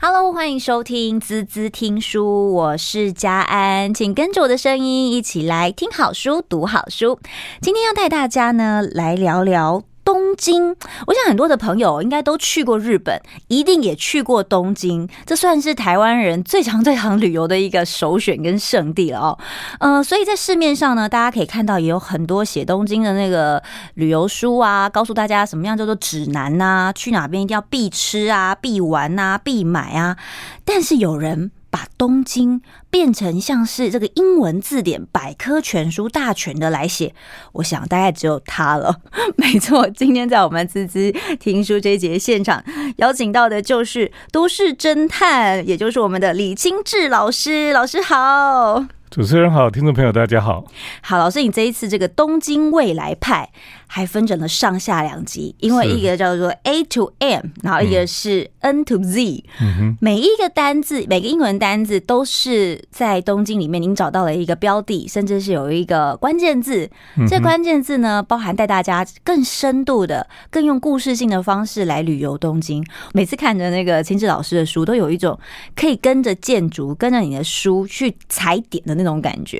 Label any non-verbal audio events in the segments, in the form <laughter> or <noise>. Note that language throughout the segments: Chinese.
Hello，欢迎收听滋滋听书，我是佳安，请跟着我的声音一起来听好书、读好书。今天要带大家呢来聊聊。东京，我想很多的朋友应该都去过日本，一定也去过东京，这算是台湾人最常最常旅游的一个首选跟圣地了哦。嗯，所以在市面上呢，大家可以看到也有很多写东京的那个旅游书啊，告诉大家什么样叫做指南呐，去哪边一定要必吃啊、必玩啊、必买啊。但是有人。把东京变成像是这个英文字典百科全书大全的来写，我想大概只有他了。<laughs> 没错，今天在我们滋滋听书这一节现场邀请到的就是都市侦探，也就是我们的李清志老师。老师好。主持人好，听众朋友大家好。好，老师，你这一次这个东京未来派还分成了上下两集，因为一个叫做 A to M，然后一个是 N to Z。每一个单字，每个英文单字都是在东京里面您找到了一个标的，甚至是有一个关键字。这关键字呢，包含带大家更深度的、更用故事性的方式来旅游东京。每次看着那个清志老师的书，都有一种可以跟着建筑、跟着你的书去踩点的那种感觉。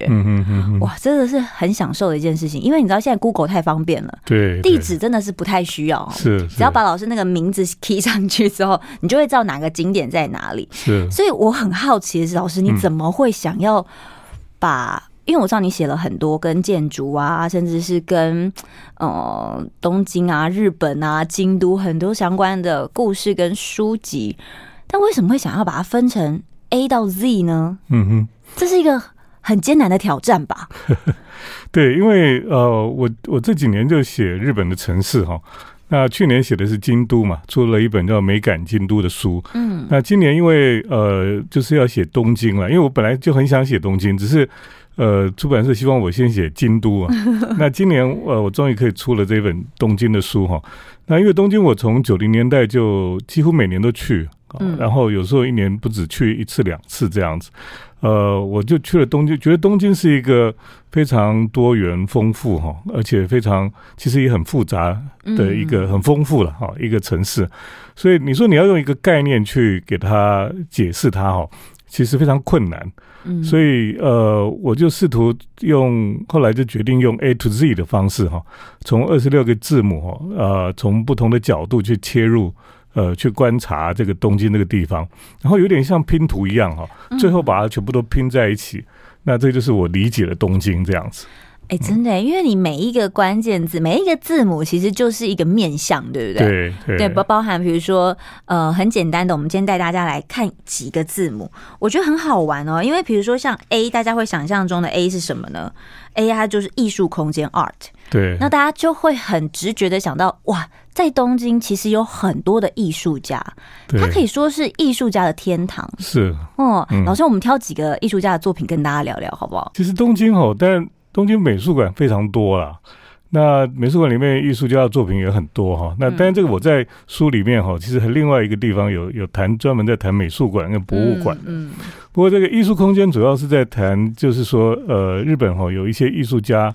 哇，真的是很享受的一件事情。因为你知道现在 Google 太方便了。对，地址真的是不太需要，是只要把老师那个名字 key 上去之后，你就会知道哪个景点在哪里。是，所以我很好奇的是，老师你怎么会想要把？因为我知道你写了很多跟建筑啊，甚至是跟呃东京啊、日本啊、京都很多相关的故事跟书籍，但为什么会想要把它分成 A 到 Z 呢？嗯哼，这是一个很艰难的挑战吧。<laughs> 对，因为呃，我我这几年就写日本的城市哈，那去年写的是京都嘛，出了一本叫《美感京都》的书。嗯，那今年因为呃，就是要写东京了，因为我本来就很想写东京，只是呃，出版社希望我先写京都啊。<laughs> 那今年呃，我终于可以出了这本东京的书哈。那因为东京，我从九零年代就几乎每年都去，然后有时候一年不止去一次两次这样子。呃，我就去了东京，觉得东京是一个非常多元丰富哈，而且非常其实也很复杂的一个很丰富了哈一个城市。所以你说你要用一个概念去给他解释它哈，其实非常困难。所以呃，我就试图用，后来就决定用 A to Z 的方式哈，从二十六个字母哈，呃，从不同的角度去切入。呃，去观察这个东京这个地方，然后有点像拼图一样哈，最后把它全部都拼在一起，嗯、那这就是我理解的东京这样子。哎、欸，真的，因为你每一个关键字，每一个字母，其实就是一个面向，对不对？对对，对，包包含比如说，呃，很简单的，我们今天带大家来看几个字母，我觉得很好玩哦。因为比如说像 A，大家会想象中的 A 是什么呢？A 它就是艺术空间 Art。对，那大家就会很直觉的想到，哇，在东京其实有很多的艺术家，它可以说是艺术家的天堂。是，哦，嗯，老师，我们挑几个艺术家的作品跟大家聊聊，好不好？其实东京哦，但东京美术馆非常多啦，那美术馆里面艺术家的作品也很多哈。那当然，这个我在书里面哈，其实和另外一个地方有有谈，专门在谈美术馆跟博物馆。嗯，不过这个艺术空间主要是在谈，就是说，呃，日本哈有一些艺术家，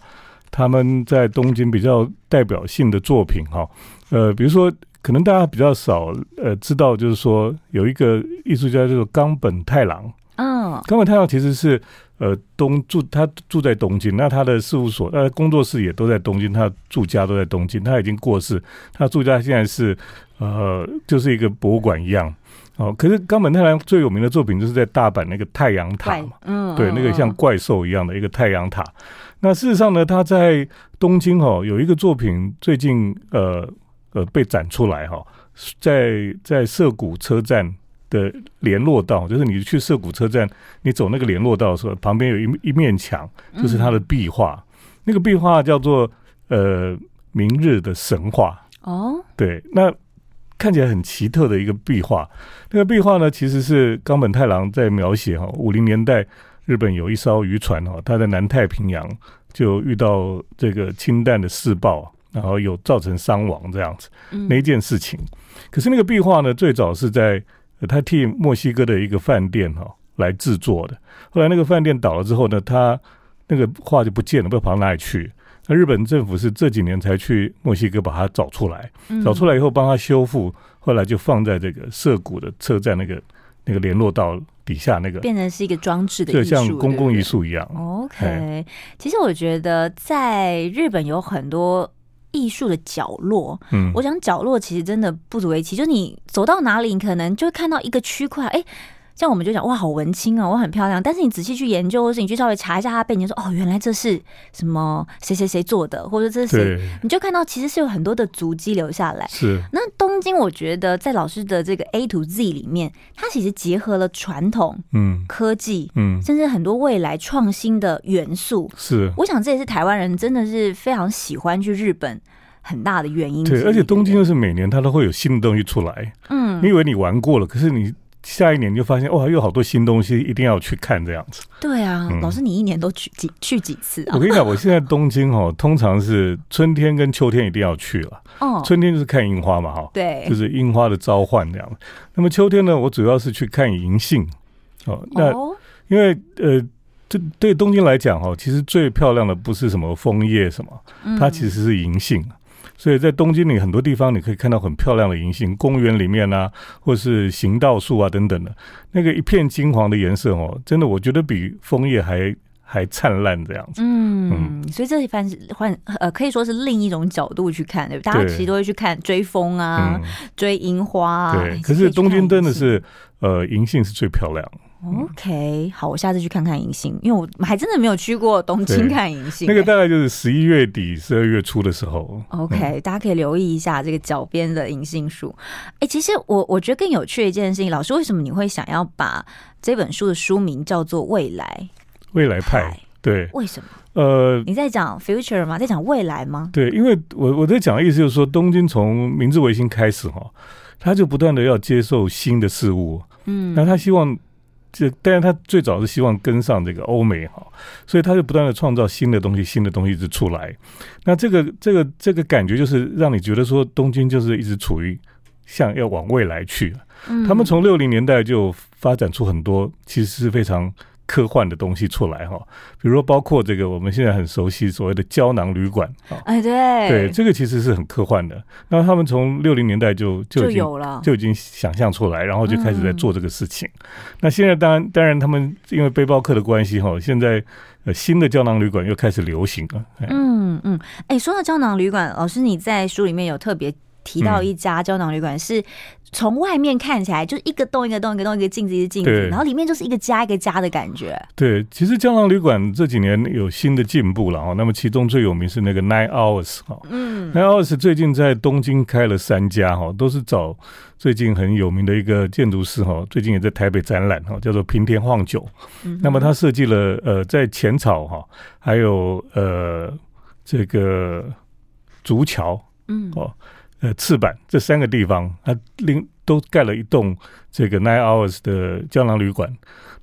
他们在东京比较代表性的作品哈，呃，比如说可能大家比较少呃知道，就是说有一个艺术家叫做冈本太郎。嗯，冈本太郎其实是。呃，东住他住在东京，那他的事务所、呃工作室也都在东京，他住家都在东京。他已经过世，他住家现在是呃，就是一个博物馆一样。哦，可是冈本太郎最有名的作品就是在大阪那个太阳塔嘛，嗯，对，那个像怪兽一样的一个太阳塔。那事实上呢，他在东京哦有一个作品，最近呃呃被展出来哈，在在涩谷车站。的联络道，就是你去涩谷车站，你走那个联络道的时候，旁边有一一面墙，就是它的壁画。嗯、那个壁画叫做呃《明日的神话》哦，对，那看起来很奇特的一个壁画。那个壁画呢，其实是冈本太郎在描写哈，五零年代日本有一艘渔船哈，他在南太平洋就遇到这个氢弹的试爆，然后有造成伤亡这样子那一件事情。可是那个壁画呢，最早是在他替墨西哥的一个饭店哈来制作的，后来那个饭店倒了之后呢，他那个画就不见了，不知道跑到哪里去。那日本政府是这几年才去墨西哥把它找出来，找出来以后帮他修复，后来就放在这个涩谷的车站那个那个联络道底下那个，变成是一个装置的艺术，就像公共艺术一样。OK，其实我觉得在日本有很多艺术的角落。嗯，我想角落其实真的不足为奇，就你走到哪里，你可能就会看到一个区块，哎。像我们就讲哇，好文青哦，我很漂亮。但是你仔细去研究，或是你去稍微查一下它背景，说哦，原来这是什么谁谁谁做的，或者这是谁，你就看到其实是有很多的足迹留下来。是。那东京，我觉得在老师的这个 A to Z 里面，它其实结合了传统、嗯，科技，嗯，甚至很多未来创新的元素。是。我想这也是台湾人真的是非常喜欢去日本很大的原因。对，而且东京又是每年它都会有新的东西出来。嗯。你以为你玩过了，可是你。下一年就发现哇，又有好多新东西，一定要去看这样子。对啊，嗯、老师，你一年都去几去几次啊？我跟你讲，我现在东京哦，通常是春天跟秋天一定要去了。哦，春天就是看樱花嘛，哈，对，就是樱花的召唤这样。那么秋天呢，我主要是去看银杏。哦，那因为呃，这对东京来讲哦，其实最漂亮的不是什么枫叶什么，它其实是银杏。所以在东京里很多地方，你可以看到很漂亮的银杏，公园里面啊，或是行道树啊等等的，那个一片金黄的颜色哦，真的我觉得比枫叶还还灿烂这样子。嗯，嗯，所以这一番是换呃，可以说是另一种角度去看，对不对？大家其实都会去看追风啊，嗯、追樱花啊。对，可是东京真的是呃，银杏是最漂亮。OK，好，我下次去看看银杏，因为我还真的没有去过东京看银杏。那个大概就是十一月底、十二月初的时候。OK，嗯，大家可以留意一下这个脚边的银杏树。哎，其实我我觉得更有趣的一件事情，老师，为什么你会想要把这本书的书名叫做《未来未来派》？对，为什么？呃，你在讲 future 吗？在讲未来吗？对，因为我我在讲的意思就是说，东京从明治维新开始哈，他就不断的要接受新的事物，嗯，那他希望。这，但是他最早是希望跟上这个欧美哈，所以他就不断的创造新的东西，新的东西一直出来。那这个这个这个感觉就是让你觉得说，东京就是一直处于像要往未来去。嗯，他们从六零年代就发展出很多其实是非常。科幻的东西出来哈，比如说包括这个我们现在很熟悉所谓的胶囊旅馆啊，哎对对，这个其实是很科幻的。那他们从六零年代就就已经了，就已经想象出来，然后就开始在做这个事情。嗯、那现在当然当然他们因为背包客的关系哈，现在呃新的胶囊旅馆又开始流行了。嗯嗯，哎、欸，说到胶囊旅馆，老师你在书里面有特别提到一家胶囊旅馆是。从外面看起来就是一个洞一个洞一个洞一个镜子一个镜子，然后里面就是一个家一个家的感觉。对，其实胶囊旅馆这几年有新的进步了哈。那么其中最有名是那个 Nine Hours 哈，嗯，Nine Hours 最近在东京开了三家哈，都是找最近很有名的一个建筑师哈，最近也在台北展览哈，叫做平田晃久。嗯，那么他设计了呃在浅草哈，还有呃这个竹桥，嗯哦。呃，赤坂这三个地方，它另都盖了一栋这个 Nine Hours 的胶囊旅馆。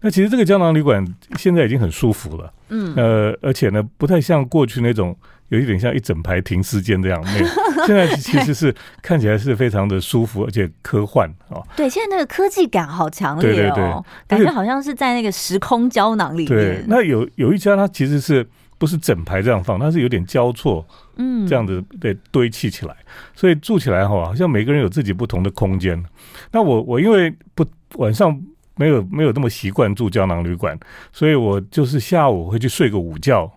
那其实这个胶囊旅馆现在已经很舒服了，嗯，呃，而且呢，不太像过去那种有一点像一整排停尸间这样。<laughs> 那现在其实是看起来是非常的舒服，而且科幻哦。对，现在那个科技感好强烈哦，对对对，感觉好像是在那个时空胶囊里面。对，那有有一家它其实是。不是整排这样放，它是有点交错，嗯，这样子被堆砌起来，所以住起来哈，好像每个人有自己不同的空间。那我我因为不晚上没有没有那么习惯住胶囊旅馆，所以我就是下午会去睡个午觉。哦、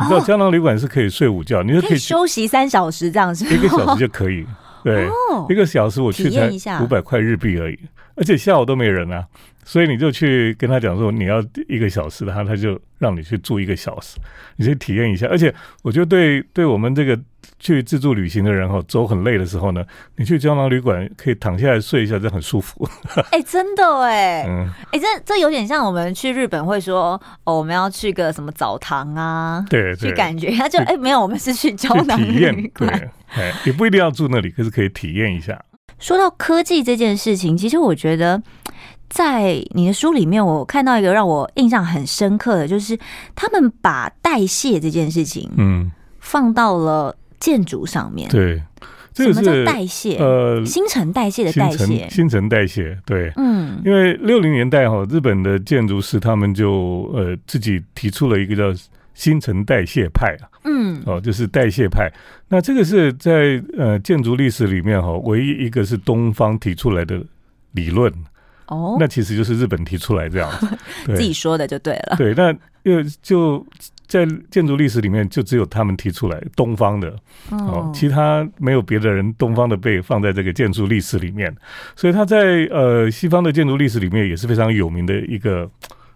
你知道胶囊旅馆是可以睡午觉，你就可以，休息三小时这样子，一个小时就可以。对，哦、一个小时我去才五百块日币而已，而且下午都没人啊。所以你就去跟他讲说你要一个小时的，他他就让你去住一个小时，你去体验一下。而且我觉得对对我们这个去自助旅行的人哈，走很累的时候呢，你去胶囊旅馆可以躺下来睡一下，这很舒服。<laughs> 哎、欸，真的哎，嗯，哎、欸，这这有点像我们去日本会说哦，我们要去个什么澡堂啊，对，去感觉他就哎、欸、没有，我们是去胶囊旅馆，对，哎，也不一定要住那里，可是可以体验一下。说到科技这件事情，其实我觉得。在你的书里面，我看到一个让我印象很深刻的，就是他们把代谢这件事情，嗯，放到了建筑上面。对，什么叫代谢？呃，新陈代谢的代谢，新陈代谢。对，嗯，因为六零年代哈，日本的建筑师他们就呃自己提出了一个叫新陈代谢派啊，嗯，哦，就是代谢派。那这个是在呃建筑历史里面哈，唯一一个是东方提出来的理论。哦，那其实就是日本提出来这样子，<laughs> 自己说的就对了。对，那因为就在建筑历史里面，就只有他们提出来东方的哦，其他没有别的人东方的被放在这个建筑历史里面，所以他在呃西方的建筑历史里面也是非常有名的一个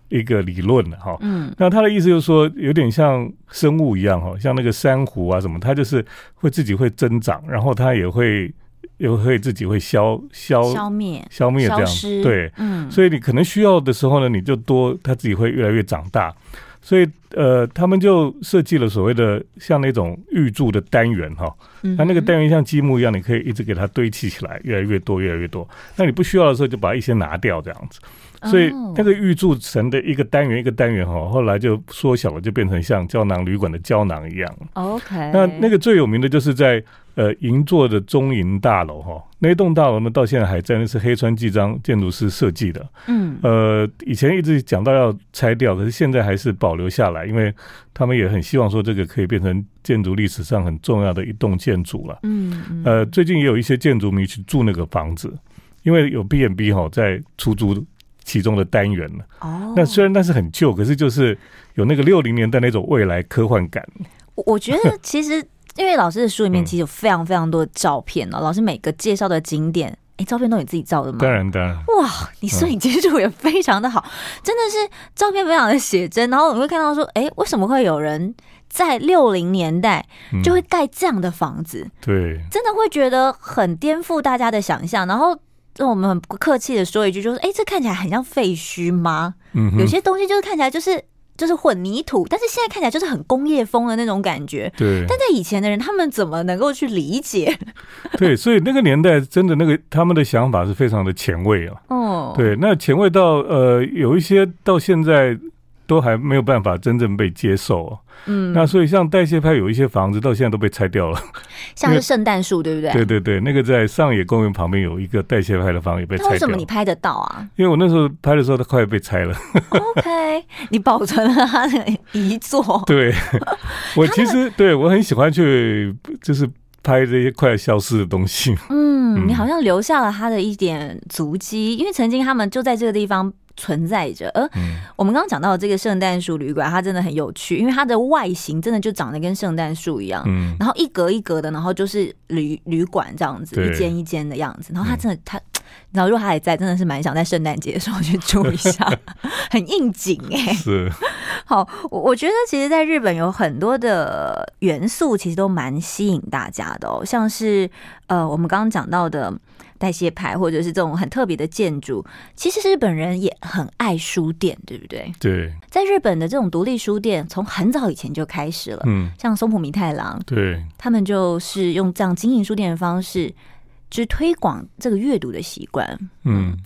一个理论的哈。嗯，那他的意思就是说，有点像生物一样哈，像那个珊瑚啊什么，它就是会自己会增长，然后它也会。又会自己会消消消灭消灭这样，对，嗯，所以你可能需要的时候呢，你就多，它自己会越来越长大。所以呃，他们就设计了所谓的像那种预铸的单元哈，那那个单元像积木一样，你可以一直给它堆砌起来，越来越多，越来越多。那你不需要的时候，就把一些拿掉这样子。所以那个玉柱城的一个单元一个单元哈，后来就缩小了，就变成像胶囊旅馆的胶囊一样。OK，那那个最有名的就是在。呃，银座的中银大楼哈，那栋大楼呢，到现在还在，那是黑川纪章建筑师设计的。嗯，呃，以前一直讲到要拆掉，可是现在还是保留下来，因为他们也很希望说这个可以变成建筑历史上很重要的一栋建筑了。嗯，呃，最近也有一些建筑迷去住那个房子，因为有 B&B 哈在出租其中的单元了。哦，那虽然那是很旧，可是就是有那个六零年代那种未来科幻感。我我觉得其实。因为老师的书里面其实有非常非常多的照片哦，嗯、老师每个介绍的景点，哎，照片都你自己照的吗？当然当然。哇，你摄影技术也非常的好，嗯、真的是照片非常的写真。然后你会看到说，哎，为什么会有人在六零年代就会盖这样的房子？嗯、对，真的会觉得很颠覆大家的想象。然后我们很不客气的说一句，就是，哎，这看起来很像废墟吗？嗯，有些东西就是看起来就是。就是混凝土，但是现在看起来就是很工业风的那种感觉。对，但在以前的人，他们怎么能够去理解？<laughs> 对，所以那个年代真的那个他们的想法是非常的前卫啊。哦，对，那前卫到呃，有一些到现在都还没有办法真正被接受啊。嗯，那所以像代谢派有一些房子到现在都被拆掉了，<laughs> 像是圣诞树，对不对？对对对，那个在上野公园旁边有一个代谢派的房也被拆掉。为什么你拍得到啊？因为我那时候拍的时候，它快要被拆了。<laughs> <laughs> OK，你保存了他的遗作。对，我其实对我很喜欢去就是拍这些快要消失的东西。嗯，你好像留下了他的一点足迹，因为曾经他们就在这个地方。存在着，而我们刚刚讲到的这个圣诞树旅馆，它真的很有趣，因为它的外形真的就长得跟圣诞树一样，嗯，然后一格一格的，然后就是旅旅馆这样子，一间一间的样子，然后它真的，它，然后如果它还在，真的是蛮想在圣诞节的时候去住一下，<laughs> 很应景哎、欸，是，<laughs> 好，我我觉得其实在日本有很多的元素，其实都蛮吸引大家的哦，像是呃，我们刚刚讲到的。代谢牌或者是这种很特别的建筑，其实日本人也很爱书店，对不对？对，在日本的这种独立书店，从很早以前就开始了。嗯，像松浦弥太郎，对，他们就是用这样经营书店的方式，去推广这个阅读的习惯。嗯，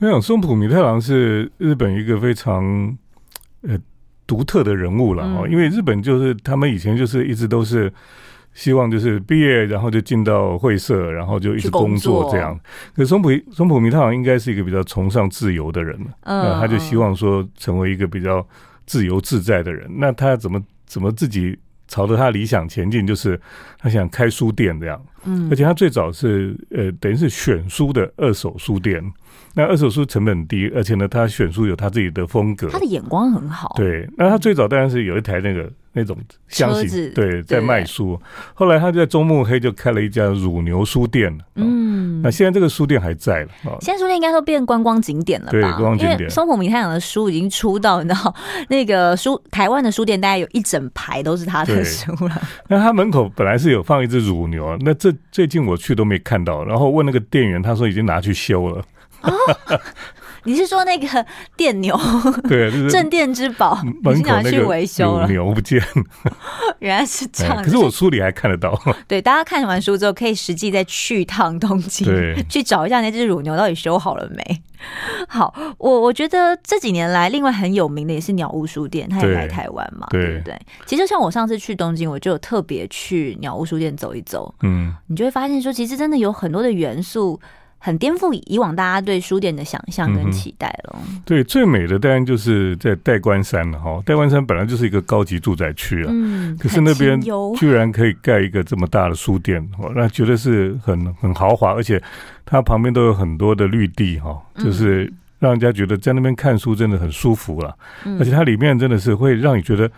我想松浦弥太郎是日本一个非常呃独特的人物了哦，嗯、因为日本就是他们以前就是一直都是。希望就是毕业，然后就进到会社，然后就一直工作这样。可是松浦松浦弥太郎应该是一个比较崇尚自由的人，嗯，他就希望说成为一个比较自由自在的人。那他怎么怎么自己朝着他理想前进？就是他想开书店这样，嗯，而且他最早是呃等于是选书的二手书店。那二手书成本低，而且呢，他选书有他自己的风格，他的眼光很好。对，那他最早当然是有一台那个。那种箱型，子对，在卖书。后来他就在中目黑就开了一家乳牛书店。嗯，那现在这个书店还在了。现在书店应该都变观光景点了吧？对，观光景点。松浦弥太郎的书已经出到，你知道，那个书台湾的书店大概有一整排都是他的书了。那他门口本来是有放一只乳牛，那这最近我去都没看到。然后问那个店员，他说已经拿去修了。哦 <laughs> 你是说那个电牛？<laughs> 对，就是镇店之宝，已经拿去维修了。牛不见，<laughs> 原来是这样。可是我书里还看得到。<laughs> 对，大家看完书之后，可以实际再去趟东京，去找一下那只乳牛到底修好了没。好，我我觉得这几年来，另外很有名的也是鸟屋书店，他也来台湾嘛，对，对不对？其实像我上次去东京，我就有特别去鸟屋书店走一走。嗯，你就会发现说，其实真的有很多的元素。很颠覆以往大家对书店的想象跟期待了。嗯。对，最美的当然就是在代官山了哈。代官山本来就是一个高级住宅区啊，嗯，可是那边居然可以盖一个这么大的书店，哦那绝对是很很豪华，而且它旁边都有很多的绿地哈，就是让人家觉得在那边看书真的很舒服了，嗯、而且它里面真的是会让你觉得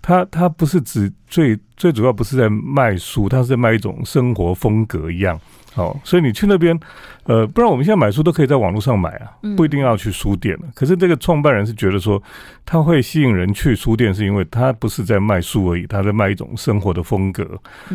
它，它它不是只最最主要不是在卖书，它是在卖一种生活风格一样。好，所以你去那边，呃，不然我们现在买书都可以在网络上买啊，不一定要去书店了。可是这个创办人是觉得说，他会吸引人去书店，是因为他不是在卖书而已，他在卖一种生活的风格。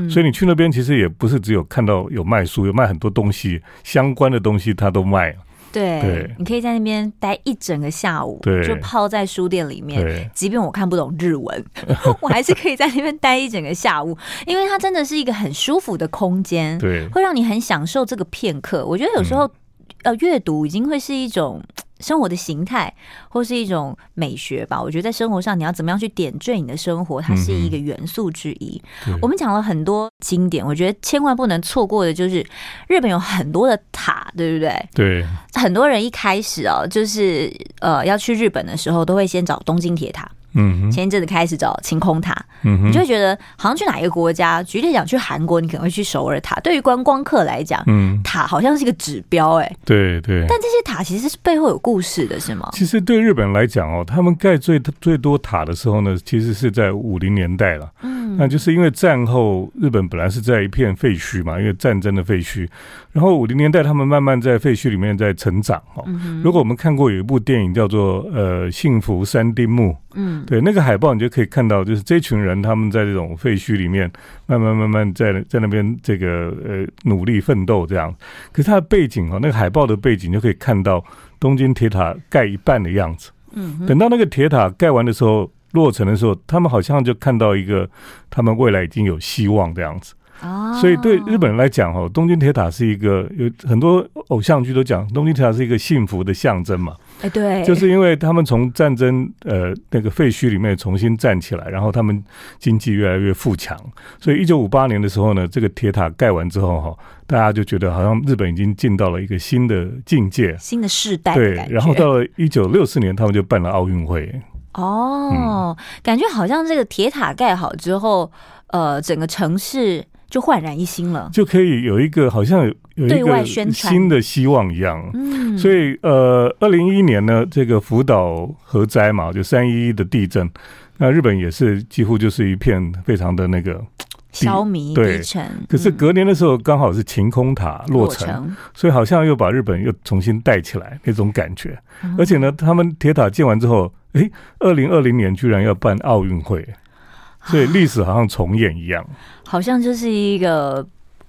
所以你去那边其实也不是只有看到有卖书，有卖很多东西，相关的东西他都卖。对，对，你可以在那边待一整个下午，就泡在书店里面。即便我看不懂日文，<laughs> 我还是可以在那边待一整个下午，<laughs> 因为它真的是一个很舒服的空间，对，会让你很享受这个片刻。我觉得有时候，嗯、呃，阅读已经会是一种。生活的形态，或是一种美学吧。我觉得在生活上，你要怎么样去点缀你的生活，它是一个元素之一。嗯、我们讲了很多经典，我觉得千万不能错过的就是日本有很多的塔，对不对？对。很多人一开始哦，就是呃要去日本的时候，都会先找东京铁塔。嗯，前一阵子开始找晴空塔，嗯哼，你就会觉得好像去哪一个国家，举例讲去韩国，你可能会去首尔塔。对于观光客来讲，嗯，塔好像是一个指标，哎，对对。但这些塔其实是背后有故事的，是吗？其实对日本来讲哦，他们盖最最多塔的时候呢，其实是在五零年代了。嗯，那就是因为战后日本本来是在一片废墟嘛，因为战争的废墟。然后五零年代他们慢慢在废墟里面在成长哦。如果我们看过有一部电影叫做呃《幸福三丁目》。嗯，对，那个海报你就可以看到，就是这群人他们在这种废墟里面，慢慢慢慢在在那边这个呃努力奋斗这样。可是它的背景哦，那个海报的背景就可以看到东京铁塔盖一半的样子。嗯，等到那个铁塔盖完的时候，落成的时候，他们好像就看到一个他们未来已经有希望这样子。啊，所以对日本人来讲，哦，东京铁塔是一个有很多偶像剧都讲东京铁塔是一个幸福的象征嘛。哎，对，就是因为他们从战争呃那个废墟里面重新站起来，然后他们经济越来越富强，所以一九五八年的时候呢，这个铁塔盖完之后哈，大家就觉得好像日本已经进到了一个新的境界，新的世代。对，然后到了一九六四年，他们就办了奥运会。哦，嗯，感觉好像这个铁塔盖好之后，呃，整个城市。就焕然一新了，就可以有一个好像有有一个新的希望一样。嗯，所以呃，二零一一年呢，这个福岛核灾嘛，就三一一的地震，那日本也是几乎就是一片非常的那个消弭对，可是隔年的时候刚好是晴空塔落成，所以好像又把日本又重新带起来那种感觉。嗯、而且呢，他们铁塔建完之后，诶，二零二零年居然要办奥运会。所以历史好像重演一样，好像就是一个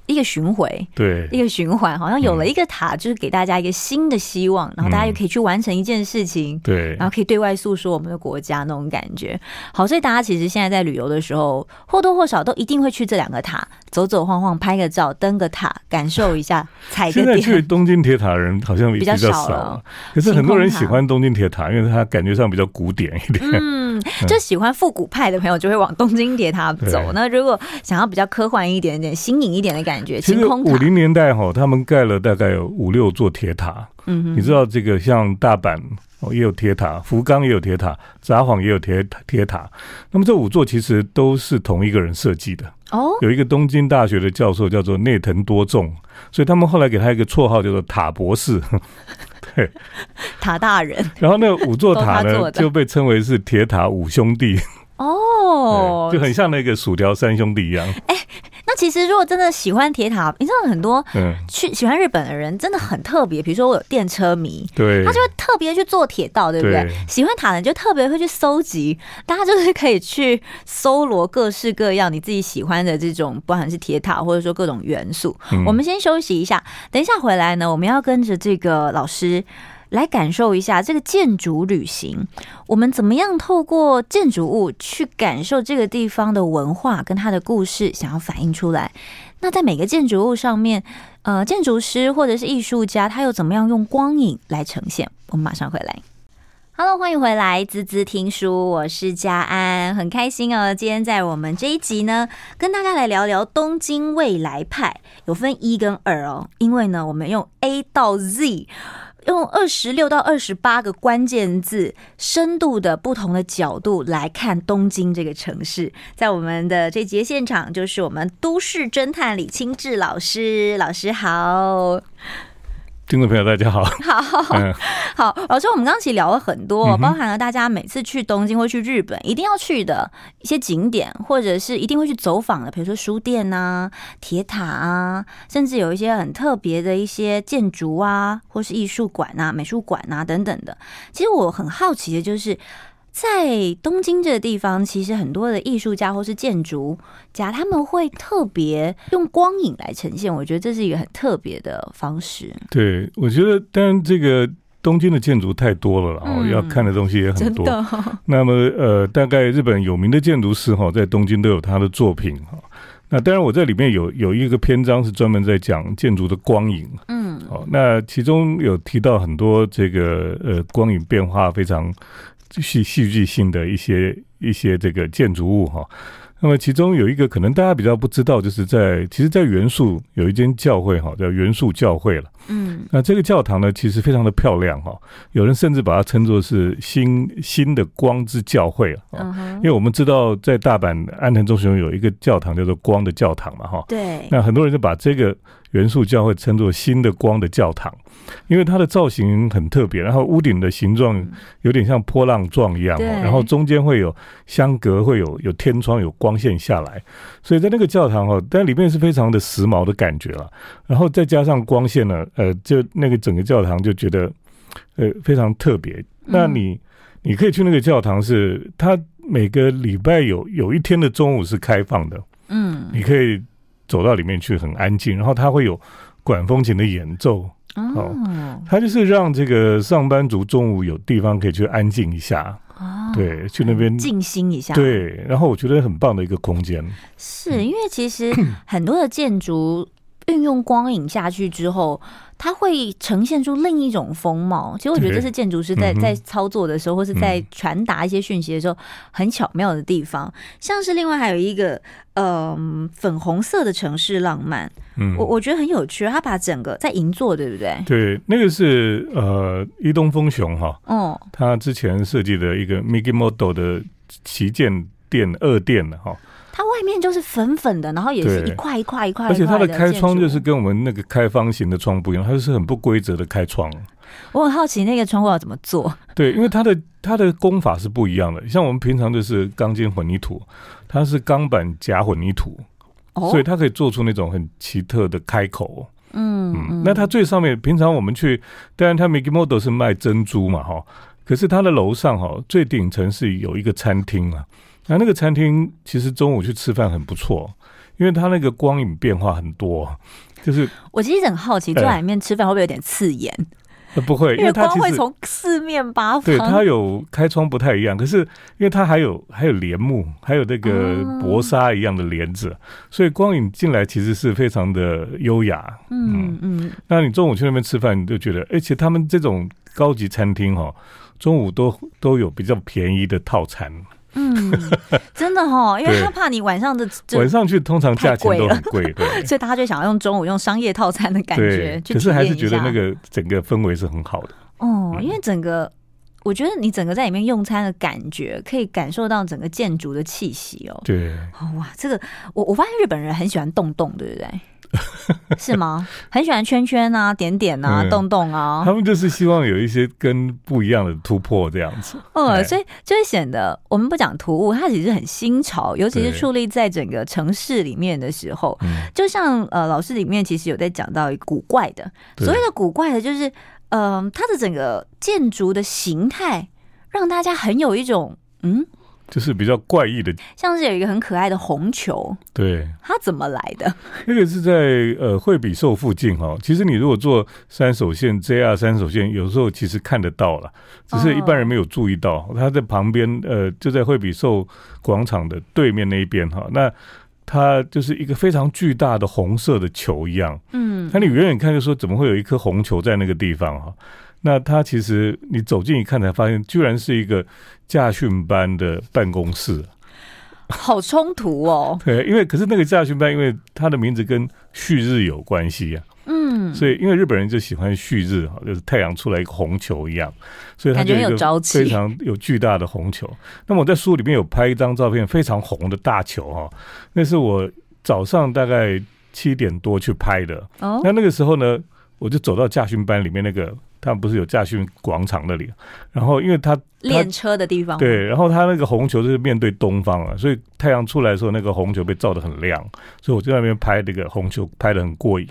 一个巡回，对，一个循环，好像有了一个塔，就是给大家一个新的希望，然后大家又可以去完成一件事情，对，然后可以对外诉说我们的国家那种感觉。好，所以大家其实现在在旅游的时候，或多或少都一定会去这两个塔走走晃晃，拍个照，登个塔，感受一下，<laughs> 踩个点。现在去东京铁塔的人好像比较少了，可是很多人喜欢东京铁塔，因为它感觉上比较古典一点。嗯。<laughs> 就喜欢复古派的朋友就会往东京铁塔走。那如果想要比较科幻一点点、新颖一点的感觉，晴空塔。五零年代哈，他们盖了大概有五六座铁塔。嗯，你知道这个像大阪哦也有铁塔，福冈也有铁塔，札幌也有铁铁塔。那么这五座其实都是同一个人设计的哦。有一个东京大学的教授叫做内藤多重，所以他们后来给他一个绰号叫做塔博士。<laughs> 对，塔大人。然后那五座塔呢，就被称为是铁塔五兄弟。哦，<laughs> 就很像那个薯条三兄弟一样。哎，那其实如果真的喜欢铁塔，你知道很多去喜欢日本的人真的很特别。比如说我有电车迷，对，他就会特别去坐铁道，对不对？喜欢塔的人就特别会去搜集，大家就是可以去搜罗各式各样你自己喜欢的这种，不管是铁塔或者说各种元素。我们先休息一下，等一下回来呢，我们要跟着这个老师。来感受一下这个建筑旅行，我们怎么样透过建筑物去感受这个地方的文化跟它的故事，想要反映出来。那在每个建筑物上面，呃，建筑师或者是艺术家，他又怎么样用光影来呈现？我们马上回来。Hello，欢迎回来，滋滋听书，我是佳安，很开心哦。今天在我们这一集呢，跟大家来聊聊东京未来派，有分一跟二哦，因为呢，我们用 A 到 Z。用二十六到二十八个关键字，深度的不同的角度来看东京这个城市。在我们的这节现场，就是我们都市侦探李清志老师。老师好。听众朋友，大家好。<laughs> 好，嗯、好，老师，我们刚刚其实聊了很多，包含了大家每次去东京或去日本一定要去的一些景点，或者是一定会去走访的，比如说书店啊、铁塔啊，甚至有一些很特别的一些建筑啊，或是艺术馆啊、美术馆啊等等的。其实我很好奇的就是。在东京这个地方，其实很多的艺术家或是建筑家，他们会特别用光影来呈现。我觉得这是一个很特别的方式。对，我觉得，当然这个东京的建筑太多了，然后要看的东西也很多。那么，呃，大概日本有名的建筑师哈，在东京都有他的作品哈。那当然，我在里面有有一个篇章是专门在讲建筑的光影。嗯，好，那其中有提到很多这个呃光影变化非常。戏戏剧性的一些一些这个建筑物哈，那么其中有一个可能大家比较不知道，就是在其实，在元素有一间教会哈，叫元素教会了。嗯，那这个教堂呢，其实非常的漂亮哈，有人甚至把它称作是新新的光之教会了。嗯哼，因为我们知道在大阪安藤忠雄有一个教堂叫做光的教堂嘛哈。对。那很多人就把这个原宿教会称作新的光的教堂。因为它的造型很特别，然后屋顶的形状有点像波浪状一样，然后中间会有相隔，会有有天窗，有光线下来，所以在那个教堂哦，但里面是非常的时髦的感觉了。然后再加上光线呢，呃，就那个整个教堂就觉得呃非常特别。那你你可以去那个教堂，是它每个礼拜有有一天的中午是开放的，嗯，你可以走到里面去，很安静，然后它会有管风琴的演奏。哦，它就是让这个上班族中午有地方可以去安静一下，哦，对，去那边静心一下，对。然后我觉得很棒的一个空间，是因为其实很多的建筑运用光影下去之后。它会呈现出另一种风貌。其实我觉得这是建筑师在在操作的时候，或是在传达一些讯息的时候，很巧妙的地方。像是另外还有一个，嗯，粉红色的城市浪漫，嗯，我我觉得很有趣。他把整个在银座，对不对？对，那个是呃伊东丰雄哈，哦，他之前设计的一个 Migimoto 的旗舰店二店的哈。它外面就是粉粉的，然后也是一块一块一块，而且它的开窗就是跟我们那个开方形的窗不一样，它就是很不规则的开窗。我很好奇那个窗户要怎么做？对，因为它的它的工法是不一样的。像我们平常就是钢筋混凝土，它是钢板夹混凝土，哦，所以它可以做出那种很奇特的开口。嗯嗯，那它最上面，平常我们去，当然它 Mikimoto 是卖珍珠嘛哈，可是它的楼上哈最顶层是有一个餐厅啊。那那个餐厅其实中午去吃饭很不错，因为它那个光影变化很多，就是我其实很好奇，坐在里面吃饭会不会有点刺眼？呃，不会，因为它光会从四面八方。对，它有开窗不太一样，可是因为它还有还有帘幕，还有那个薄纱一样的帘子，嗯，所以光影进来其实是非常的优雅。嗯嗯，那你中午去那边吃饭，你就觉得，而且他们这种高级餐厅哈，中午都都有比较便宜的套餐。嗯，真的 <laughs> 哈，因为他怕你晚上的晚上去，通常价钱都很贵，对，<laughs> 所以大家就想要用中午用商业套餐的感觉，可是还是觉得那个整个氛围是很好的。哦，因为整个，我觉得你整个在里面用餐的感觉，可以感受到整个建筑的气息哦。对，哇，这个我我发现日本人很喜欢动动，对不对？<laughs> 是吗？很喜欢圈圈啊、点点啊、嗯、洞洞啊，他们就是希望有一些跟不一样的突破这样子。嗯，所以就会显得我们不讲突兀，它其实很新潮，尤其是矗立在整个城市里面的时候。就像呃，老师里面其实有在讲到古怪的，所谓的古怪的，就是嗯、呃，它的整个建筑的形态让大家很有一种嗯。就是比较怪异的，像是有一个很可爱的红球，对，它怎么来的？那个是在呃惠比寿附近哈。其实你如果坐三手线 JR 三手线，有时候其实看得到了，只是一般人没有注意到。它在旁边，呃，就在惠比寿广场的对面那一边哈。那它就是一个非常巨大的红色的球一样，嗯，那你远远看就说怎么会有一颗红球在那个地方哈？那他其实你走近一看才发现，居然是一个驾训班的办公室，好冲突哦。<laughs> 对，因为可是那个驾训班，因为它的名字跟旭日有关系啊，嗯，所以因为日本人就喜欢旭日哈，就是太阳出来一个红球一样，所以它就有非常有巨大的红球。那么我在书里面有拍一张照片，非常红的大球哈，那是我早上大概七点多去拍的。哦，那那个时候呢？我就走到驾训班里面那个。他们不是有驾训广场那里，然后因为他练车的地方，对，然后他那个红球就是面对东方啊，所以太阳出来的时候，那个红球被照得很亮，所以我在那边拍那个红球，拍得很过瘾。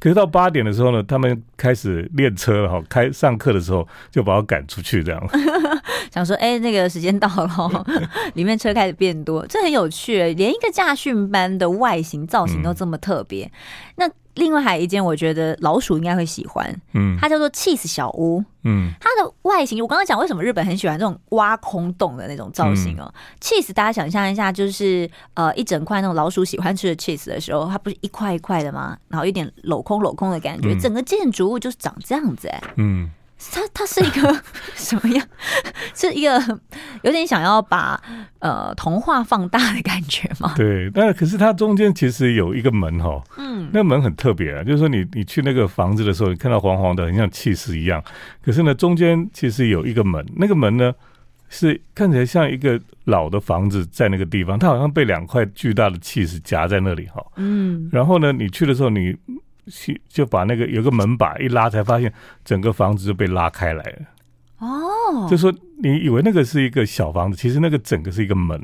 可是到八点的时候呢，他们开始练车了哈，开上课的时候就把我赶出去，这样 <laughs> 想说，哎，那个时间到了，<laughs> 里面车开始变多，这很有趣，连一个驾训班的外形造型都这么特别，嗯、那。另外还有一间，我觉得老鼠应该会喜欢，嗯，它叫做 Cheese 小屋，嗯，它的外形我刚刚讲为什么日本很喜欢这种挖空洞的那种造型哦。嗯、Cheese 大家想象一下，就是呃一整块那种老鼠喜欢吃的 cheese 的时候，它不是一块一块的吗？然后有点镂空镂空的感觉，嗯、整个建筑物就是长这样子哎，嗯。它它是一个 <laughs> 什么样？<laughs> 是一个有点想要把呃童话放大的感觉吗？对，但可是它中间其实有一个门哈，嗯，那个门很特别啊，就是说你你去那个房子的时候，你看到黄黄的，很像气势一样。可是呢，中间其实有一个门，那个门呢是看起来像一个老的房子在那个地方，它好像被两块巨大的气势夹在那里哈，嗯，然后呢，你去的时候你。去就把那个有个门把一拉，才发现整个房子就被拉开来了。哦，就说你以为那个是一个小房子，其实那个整个是一个门。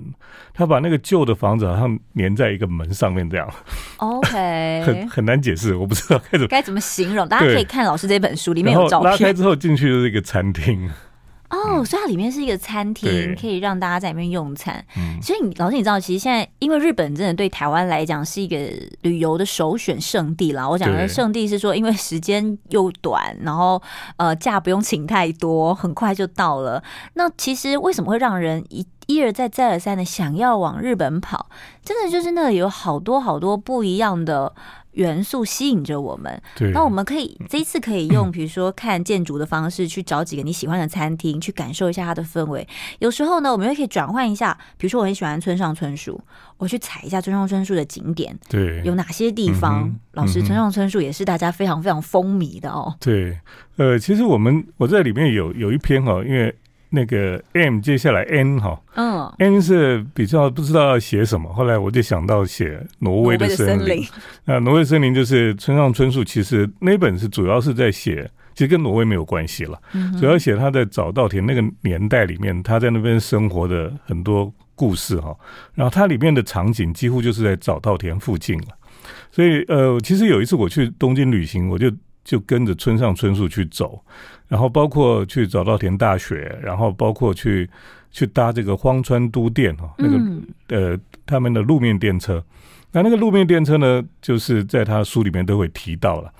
他把那个旧的房子好像粘在一个门上面这样。OK，<laughs> 很很难解释，我不知道该怎么该怎么形容。大家可以看老师这本书里面有照片。拉开之后进去就是一个餐厅。哦，所以它里面是一个餐厅，可以让大家在里面用餐。所以你老师，你知道，其实现在因为日本真的对台湾来讲是一个旅游的首选胜地啦。我讲的胜地是说，因为时间又短，然后呃假不用请太多，很快就到了。那其实为什么会让人一一而再再而三的想要往日本跑？真的就是那里有好多好多不一样的。元素吸引着我们，对那我们可以这一次可以用，<clears throat> 比如说看建筑的方式去找几个你喜欢的餐厅，去感受一下它的氛围。有时候呢，我们又可以转换一下，比如说我很喜欢村上春树，我去踩一下村上春树的景点，对，有哪些地方？嗯、老师，村上春树也是大家非常非常风靡的哦。对，呃，其实我们我在里面有有一篇哈，因为。那个 M 接下来 N 哈，嗯，N 是比较不知道要写什么，后来我就想到写挪威的森林。那挪威森林就是村上春树，其实那本是主要是在写，其实跟挪威没有关系了，主要写他在早稻田那个年代里面，他在那边生活的很多故事哈。然后它里面的场景几乎就是在早稻田附近了，所以呃，其实有一次我去东京旅行，我就就跟着村上春树去走。然后包括去早稻田大学，然后包括去去搭这个荒川都电哈，那个、嗯、呃他们的路面电车。那那个路面电车呢，就是在他书里面都会提到了。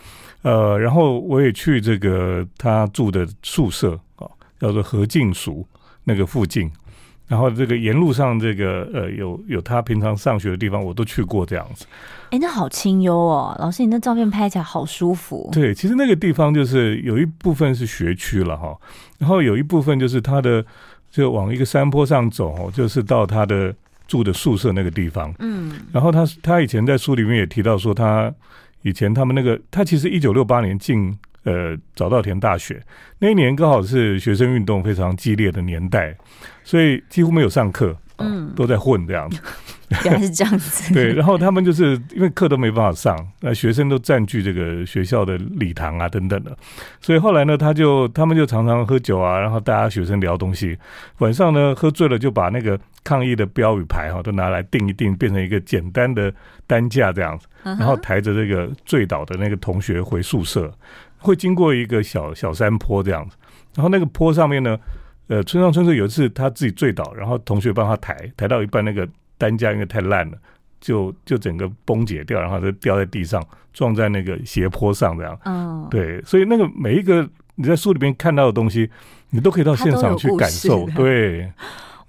呃，然后我也去这个他住的宿舍啊，叫做何静塾那个附近。然后这个沿路上这个呃有有他平常上学的地方，我都去过这样子。哎，那好清幽哦，老师，你那照片拍起来好舒服。对，其实那个地方就是有一部分是学区了哈，然后有一部分就是他的就往一个山坡上走，就是到他的住的宿舍那个地方。嗯，然后他他以前在书里面也提到说，他以前他们那个他其实一九六八年进呃早稻田大学那一年刚好是学生运动非常激烈的年代，所以几乎没有上课。嗯，都在混这样子，<laughs> 原来是这样子。对，然后他们就是因为课都没办法上，那学生都占据这个学校的礼堂啊等等的，所以后来呢，他就他们就常常喝酒啊，然后大家学生聊东西，晚上呢喝醉了就把那个抗议的标语牌哈都拿来定一定，变成一个简单的担架这样子，然后抬着这个醉倒的那个同学回宿舍，会经过一个小小山坡这样子，然后那个坡上面呢。呃，村上春树有一次他自己醉倒，然后同学帮他抬，抬到一半，那个担架因为太烂了，就就整个崩解掉，然后就掉在地上，撞在那个斜坡上这样。嗯，对，所以那个每一个你在书里面看到的东西，你都可以到现场去感受。对，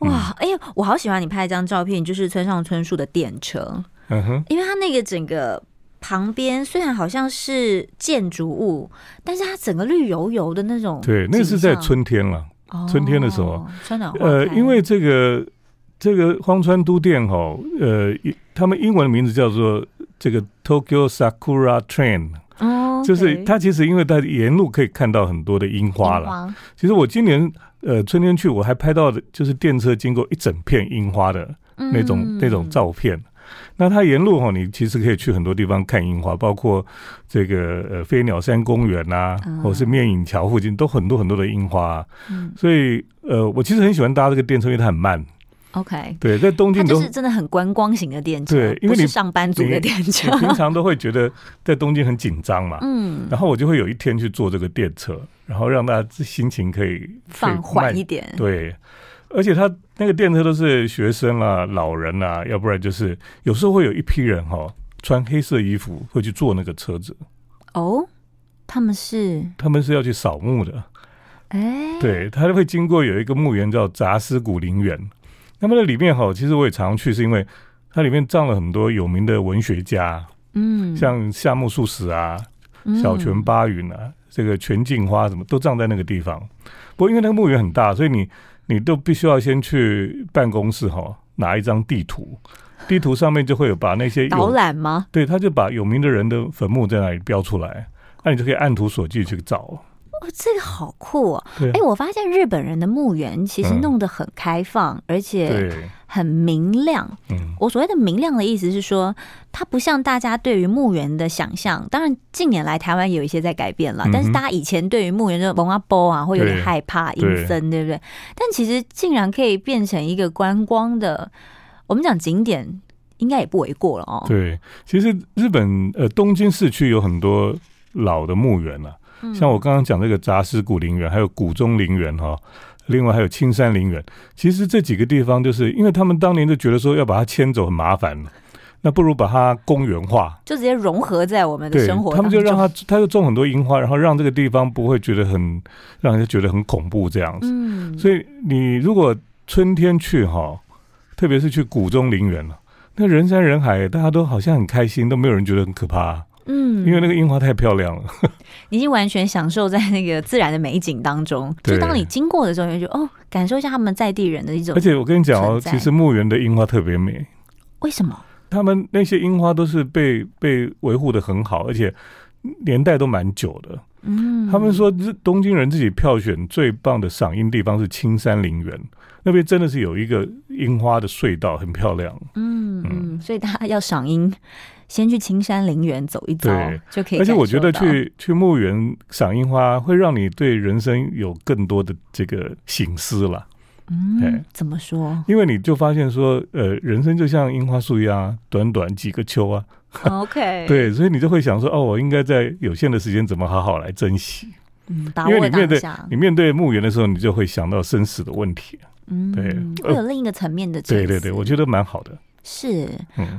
哇，哎呀，我好喜欢你拍一张照片，就是村上春树的电车。嗯哼，因为他那个整个旁边虽然好像是建筑物，但是它整个绿油油的那种。对，那是在春天了。春天的时候，呃，因为这个这个荒川都电哈，呃，他们英文的名字叫做这个 Tokyo Sakura Train，哦，就是它其实因为它沿路可以看到很多的樱花了。其实我今年呃春天去，我还拍到的就是电车经过一整片樱花的那种那种照片。那它沿路哈，你其实可以去很多地方看樱花，包括这个呃飞鸟山公园啊，嗯、或是面影桥附近都很多很多的樱花、啊。嗯，所以呃，我其实很喜欢搭这个电车，因为它很慢。OK，对，在东京都是真的很观光型的电车，对，因为你是上班族的电车，平常都会觉得在东京很紧张嘛，嗯，然后我就会有一天去坐这个电车，然后让大家心情可以放缓一点，对，而且他那个电车都是学生啊、老人啊，要不然就是有时候会有一批人哈、哦，穿黑色衣服会去坐那个车子，哦，他们是？他们是要去扫墓的，哎，对，他会经过有一个墓园叫杂司古陵园。那么那里面哈，其实我也常常去，是因为它里面葬了很多有名的文学家，嗯，像夏目漱石啊、小泉八云啊，这个全镜花什么都葬在那个地方。不过因为那个墓园很大，所以你你都必须要先去办公室哈，拿一张地图，<laughs> 地图上面就会有把那些导览吗？对，他就把有名的人的坟墓在那里标出来，那你就可以按图索骥去找。哦，这个好酷哦！哎、啊，我发现日本人的墓园其实弄得很开放，嗯、而且很明亮。嗯，我所谓的明亮的意思是说，它不像大家对于墓园的想象。当然，近年来台湾也有一些在改变了，嗯、但是大家以前对于墓园的蒙阿波啊，会有点害怕阴森，对不对？但其实竟然可以变成一个观光的，我们讲景点，应该也不为过了哦。对，其实日本呃东京市区有很多老的墓园了、啊。像我刚刚讲这个杂司古陵园，还有古中陵园哈，另外还有青山陵园。其实这几个地方，就是因为他们当年就觉得说要把它迁走很麻烦，那不如把它公园化，就直接融合在我们的生活。他们就让它，它就种很多樱花，然后让这个地方不会觉得很让人家觉得很恐怖这样子。嗯，所以你如果春天去哈，特别是去古中陵园了，那人山人海，大家都好像很开心，都没有人觉得很可怕。嗯，因为那个樱花太漂亮了，<laughs> 你已经完全享受在那个自然的美景当中。就当你经过的时候，你就觉哦，感受一下他们在地人的一种。而且我跟你讲哦，其实墓园的樱花特别美。为什么？他们那些樱花都是被被维护的很好，而且年代都蛮久的。嗯，他们说东京人自己票选最棒的赏樱地方是青山陵园，那边真的是有一个樱花的隧道，很漂亮。嗯嗯，所以大家要赏樱。先去青山陵园走一走，对就可以。而且我觉得去去墓园赏樱花，会让你对人生有更多的这个醒思了。嗯，怎么说？因为你就发现说，呃，人生就像樱花树一样，短短几个秋啊。OK，<laughs> 对，所以你就会想说，哦，我应该在有限的时间，怎么好好来珍惜？嗯，因为你面对你面对墓园的时候，你就会想到生死的问题。嗯，对，会有另一个层面的。对对对，我觉得蛮好的。是，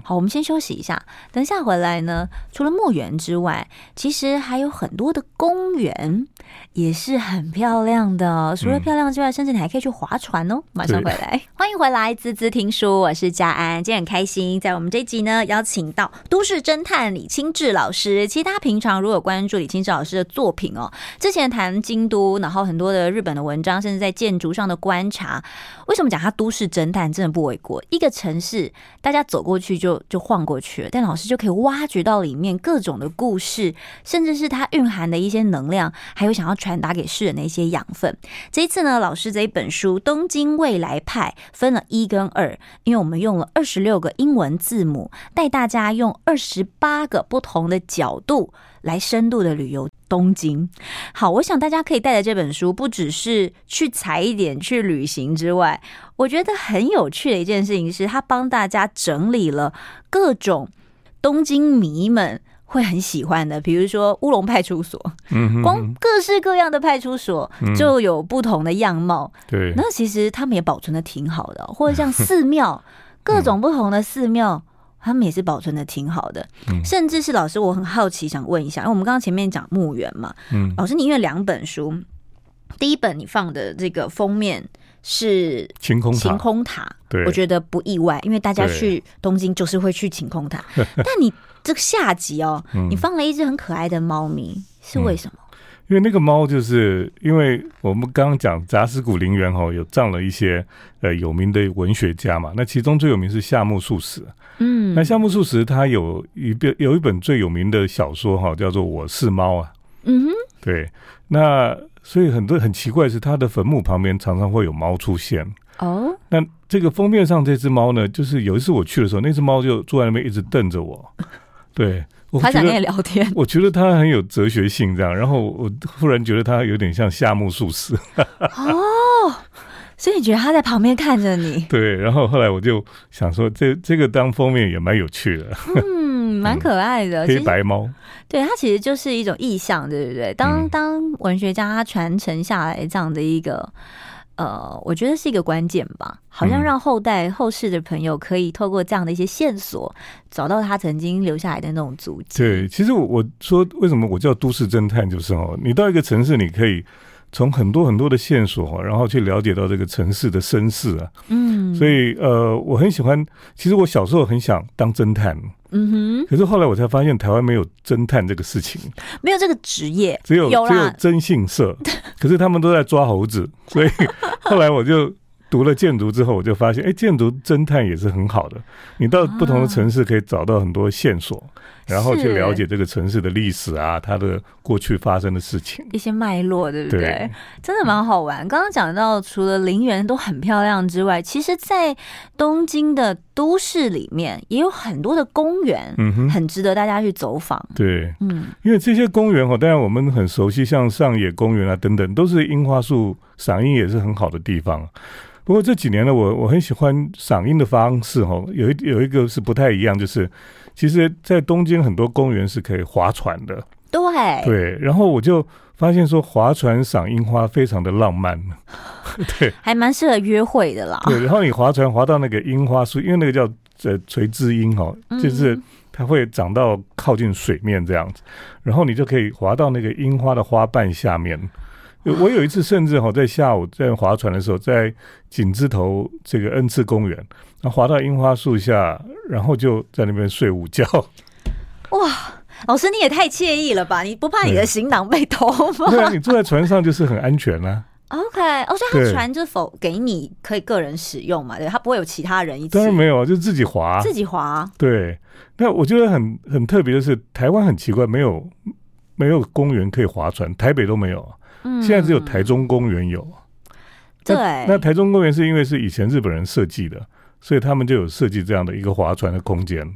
好，我们先休息一下，等下回来呢。除了墓园之外，其实还有很多的公园也是很漂亮的。除了漂亮之外，甚至你还可以去划船哦。马上回来，<laughs> 欢迎回来，滋滋听书，我是佳安，今天很开心，在我们这一集呢，邀请到都市侦探李清志老师。其实大家平常如果关注李清志老师的作品哦，之前谈京都，然后很多的日本的文章，甚至在建筑上的观察，为什么讲他都市侦探真的不为过？一个城市。大家走过去就就晃过去了，但老师就可以挖掘到里面各种的故事，甚至是它蕴含的一些能量，还有想要传达给世人的一些养分。这一次呢，老师这一本书《东京未来派》分了一跟二，因为我们用了二十六个英文字母，带大家用二十八个不同的角度来深度的旅游东京。好，我想大家可以带着这本书，不只是去踩一点去旅行之外，我觉得很有趣的一件事情是，他帮大家整理了各种东京迷们会很喜欢的，比如说乌龙派出所，嗯各式各样的派出所就有不同的样貌。嗯、对，那其实他们也保存的挺好的，或者像 <laughs> 寺庙，各种不同的寺庙。他们也是保存的挺好的，嗯、甚至是老师，我很好奇，想问一下，因为我们刚刚前面讲墓园嘛，嗯，老师，你因为两本书，第一本你放的这个封面是晴空晴空塔，对，我觉得不意外，因为大家去东京就是会去晴空塔，<laughs> 但你这个下集哦，嗯、你放了一只很可爱的猫咪，是为什么？嗯因为那个猫，就是因为我们刚刚讲杂石谷陵园哈，有葬了一些呃有名的文学家嘛。那其中最有名是夏目漱石。嗯，那夏目漱石他有一本有一本最有名的小说哈，叫做《我是猫》啊。嗯哼，对。那所以很多很奇怪是，他的坟墓旁边常常会有猫出现。哦，那这个封面上这只猫呢，就是有一次我去的时候，那只猫就坐在那边一直瞪着我，对，我他想跟你聊天，我觉得他很有哲学性，这样，然后我忽然觉得他有点像夏目漱石。<laughs> 哦，所以你觉得他在旁边看着你？<laughs> 对，然后后来我就想说，这这个当封面也蛮有趣的。嗯，<laughs> 蛮可爱的，黑白猫。对，它其实就是一种意象，对不对？当、嗯、当文学家他传承下来这样的一个。呃，我觉得是一个关键吧，好像让后代、后世的朋友可以透过这样的一些线索，找到他曾经留下来的那种足迹。对，其实我我说为什么我叫都市侦探，就是哦，你到一个城市，你可以从很多很多的线索，然后去了解到这个城市的身世啊。嗯，所以呃，我很喜欢。其实我小时候很想当侦探。嗯哼，可是后来我才发现，台湾没有侦探这个事情，没有这个职业，只有只有征信社，可是他们都在抓猴子，所以后来我就读了建筑之后，我就发现，哎，建筑侦探也是很好的，你到不同的城市可以找到很多线索。然后去了解这个城市的历史啊，它的过去发生的事情，一些脉络，对不对？对，真的蛮好玩。刚刚讲到，除了陵园都很漂亮之外，其实，在东京的都市里面也有很多的公园，嗯哼，很值得大家去走访。对，嗯，因为这些公园哈，当然我们很熟悉，像上野公园啊等等，都是樱花树赏樱也是很好的地方。不过这几年呢，我我很喜欢赏樱的方式哈，有一有一个是不太一样，就是。其实，在东京很多公园是可以划船的，对对。然后我就发现说，划船赏樱花非常的浪漫，<laughs> 对，还蛮适合约会的啦。对，然后你划船划到那个樱花树，因为那个叫呃垂枝樱哦，就是它会长到靠近水面这样子，然后你就可以划到那个樱花的花瓣下面。我有一次甚至哈，在下午在划船的时候，在景字头这个恩赐公园。然后滑到樱花树下，然后就在那边睡午觉。哇，老师你也太惬意了吧？你不怕你的行囊被偷吗？对啊，你坐在船上就是很安全啊。OK，哦，所以它船就否给你可以个人使用嘛？对，他不会有其他人一起。当然没有啊，就自己划，自己划。对，那我觉得很很特别的是，台湾很奇怪，没有没有公园可以划船，台北都没有。嗯，现在只有台中公园有。对，那台中公园是因为是以前日本人设计的。所以他们就有设计这样的一个划船的空间。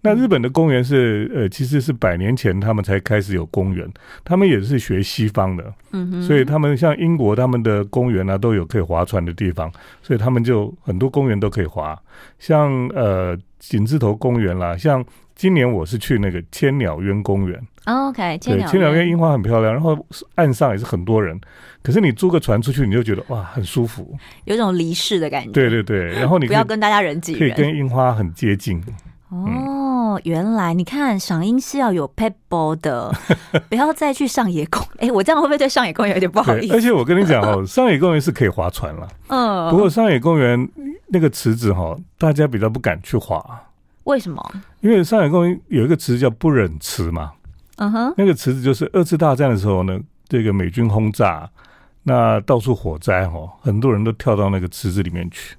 那日本的公园是呃，其实是百年前他们才开始有公园，他们也是学西方的。所以他们像英国他们的公园啊，都有可以划船的地方，所以他们就很多公园都可以划。像呃井字头公园啦，像今年我是去那个千鸟渊公园。Oh, OK，对，千鸟渊樱花很漂亮，然后岸上也是很多人。可是你租个船出去，你就觉得哇，很舒服，有种离世的感觉。对对对，<laughs> 然后你不要跟大家人挤人，可以跟樱花很接近。哦，原来你看赏樱是要有 pebble 的，<laughs> 不要再去上野公。<laughs> 哎，我这样会不会对上野公园有点不好意思？而且我跟你讲哦，上野公园是可以划船了。嗯，不过上野公园那个池子哈，大家比较不敢去划。为什么？因为上海公园有一个池子叫不忍池嘛。嗯哼，那个池子就是二次大战的时候呢，这个美军轰炸。那到处火灾哦，很多人都跳到那个池子里面去，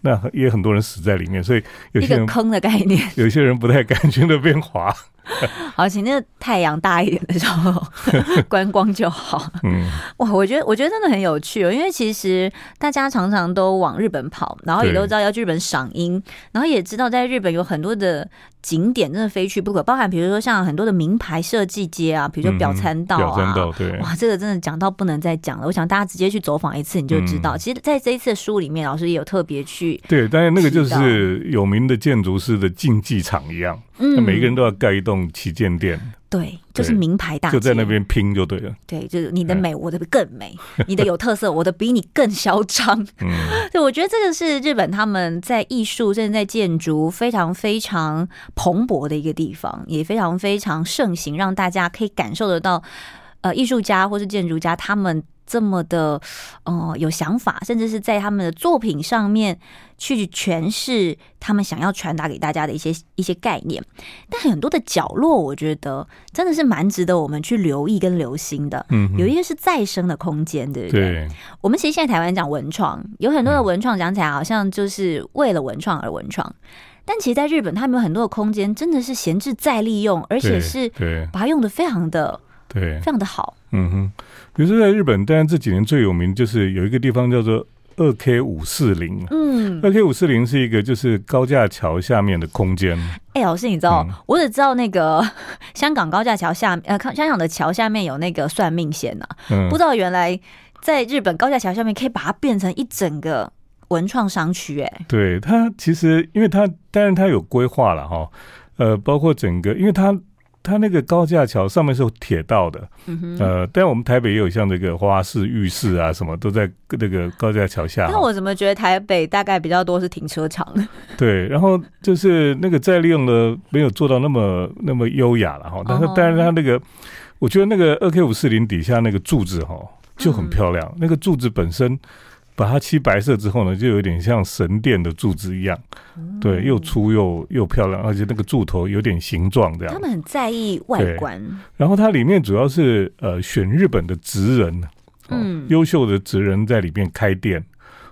那也很多人死在里面，所以有些人坑的概念，<laughs> 有些人不太敢去那边滑。<laughs> 好，请那个太阳大一点的时候 <laughs> 观光就好。嗯，哇，我觉得我觉得真的很有趣哦，因为其实大家常常都往日本跑，然后也都知道要去日本赏樱，然后也知道在日本有很多的景点真的非去不可，包含比如说像很多的名牌设计街啊，比如说表参道啊，表参道，对，哇，这个真的讲到不能再讲了。我想大家直接去走访一次，你就知道。嗯、其实，在这一次的书里面，老师也有特别去对，但是那个就是有名的建筑师的竞技场一样。嗯，每个人都要盖一栋旗舰店，对，就是名牌大，就在那边拼就对了。对，就是你的美，我的更美；<laughs> 你的有特色，我的比你更嚣张。嗯，<laughs> 对，我觉得这个是日本他们在艺术甚至在建筑非常非常蓬勃的一个地方，也非常非常盛行，让大家可以感受得到，呃，艺术家或是建筑家他们。这么的，呃，有想法，甚至是在他们的作品上面去诠释他们想要传达给大家的一些一些概念。但很多的角落，我觉得真的是蛮值得我们去留意跟留心的。嗯，有一个是再生的空间，对不对？对。我们其实现在台湾讲文创，有很多的文创讲起来好像就是为了文创而文创，但其实在日本，他们有很多的空间真的是闲置再利用，而且是把它用的非常的对，非常的好。嗯哼。比如说在日本，当然这几年最有名就是有一个地方叫做二 K 五四零。嗯，二 K 五四零是一个就是高架桥下面的空间。哎、欸，老师，你知道，嗯、我只知道那个 <laughs> 香港高架桥下，呃，香港的桥下面有那个算命线呐、啊，嗯、不知道原来在日本高架桥下面可以把它变成一整个文创商区。哎，对，它其实因为它，当然它有规划了哈，呃，包括整个，因为它。它那个高架桥上面是有铁道的，呃，但我们台北也有像这个花市、浴室啊，什么都在那个高架桥下。那我怎么觉得台北大概比较多是停车场？<laughs> 对，然后就是那个再利用的没有做到那么那么优雅了哈。但是，但是它那个，哦、我觉得那个二 K 五四零底下那个柱子哈就很漂亮，嗯、那个柱子本身。把它漆白色之后呢，就有点像神殿的柱子一样，嗯、对，又粗又又漂亮，而且那个柱头有点形状这样。他们很在意外观。然后它里面主要是呃选日本的职人，嗯，优秀的职人在里面开店，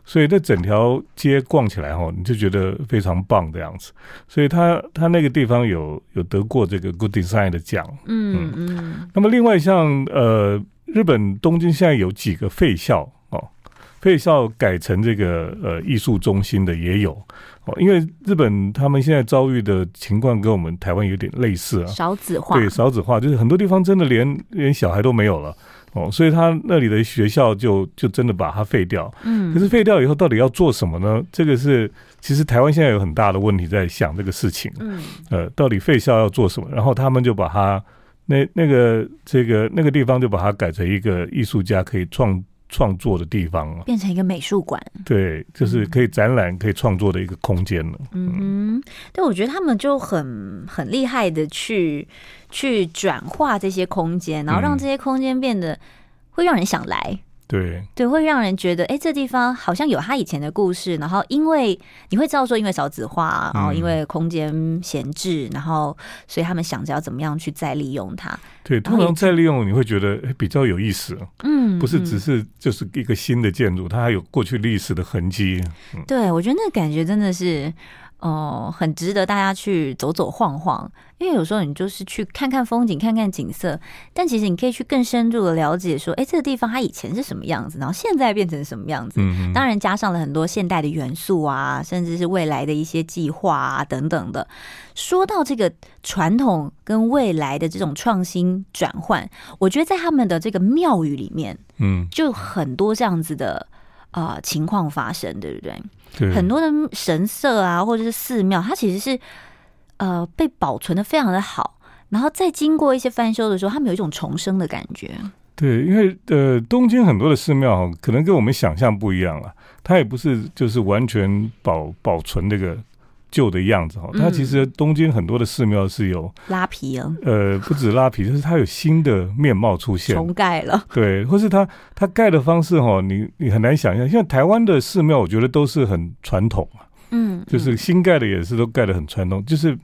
所以这整条街逛起来哈，你就觉得非常棒这样子。所以他他那个地方有有得过这个 Good Design 的奖，嗯嗯。嗯，那么另外像呃日本东京现在有几个废校。废校改成这个呃艺术中心的也有哦，因为日本他们现在遭遇的情况跟我们台湾有点类似啊，少子化，对，少子化，就是很多地方真的连连小孩都没有了哦，所以他那里的学校就就真的把它废掉。嗯，可是废掉以后到底要做什么呢？这个是其实台湾现在有很大的问题在想这个事情。嗯，呃，到底废校要做什么？然后他们就把它那那个这个那个地方就把它改成一个艺术家可以创。创作的地方了，变成一个美术馆，对，就是可以展览、可以创作的一个空间了。嗯哼，对，我觉得他们就很很厉害的去去转化这些空间，然后让这些空间变得会让人想来。对对，会让人觉得，哎，这地方好像有他以前的故事。然后，因为你会知道说，因为少子化，然后因为空间闲置，然后所以他们想着要怎么样去再利用它。对，通常再利用，你会觉得比较有意思。嗯，不是只是就是一个新的建筑，它还有过去历史的痕迹。嗯，对，我觉得那感觉真的是。哦、呃，很值得大家去走走晃晃，因为有时候你就是去看看风景，看看景色，但其实你可以去更深入的了解，说，哎，这个地方它以前是什么样子，然后现在变成什么样子。嗯，当然加上了很多现代的元素啊，甚至是未来的一些计划啊等等的。说到这个传统跟未来的这种创新转换，我觉得在他们的这个庙宇里面，嗯，就很多这样子的啊、呃、情况发生，对不对？对很多的神社啊，或者是寺庙，它其实是呃被保存的非常的好，然后再经过一些翻修的时候，他们有一种重生的感觉。对，因为呃东京很多的寺庙可能跟我们想象不一样了，它也不是就是完全保保存这个。旧的样子哈，它其实东京很多的寺庙是有拉皮啊，呃，不止拉皮，<laughs> 就是它有新的面貌出现，重盖了，对，或是它它盖的方式哈，你你很难想象，像台湾的寺庙，我觉得都是很传统啊，嗯，就是新盖的也是都盖的很传统，就是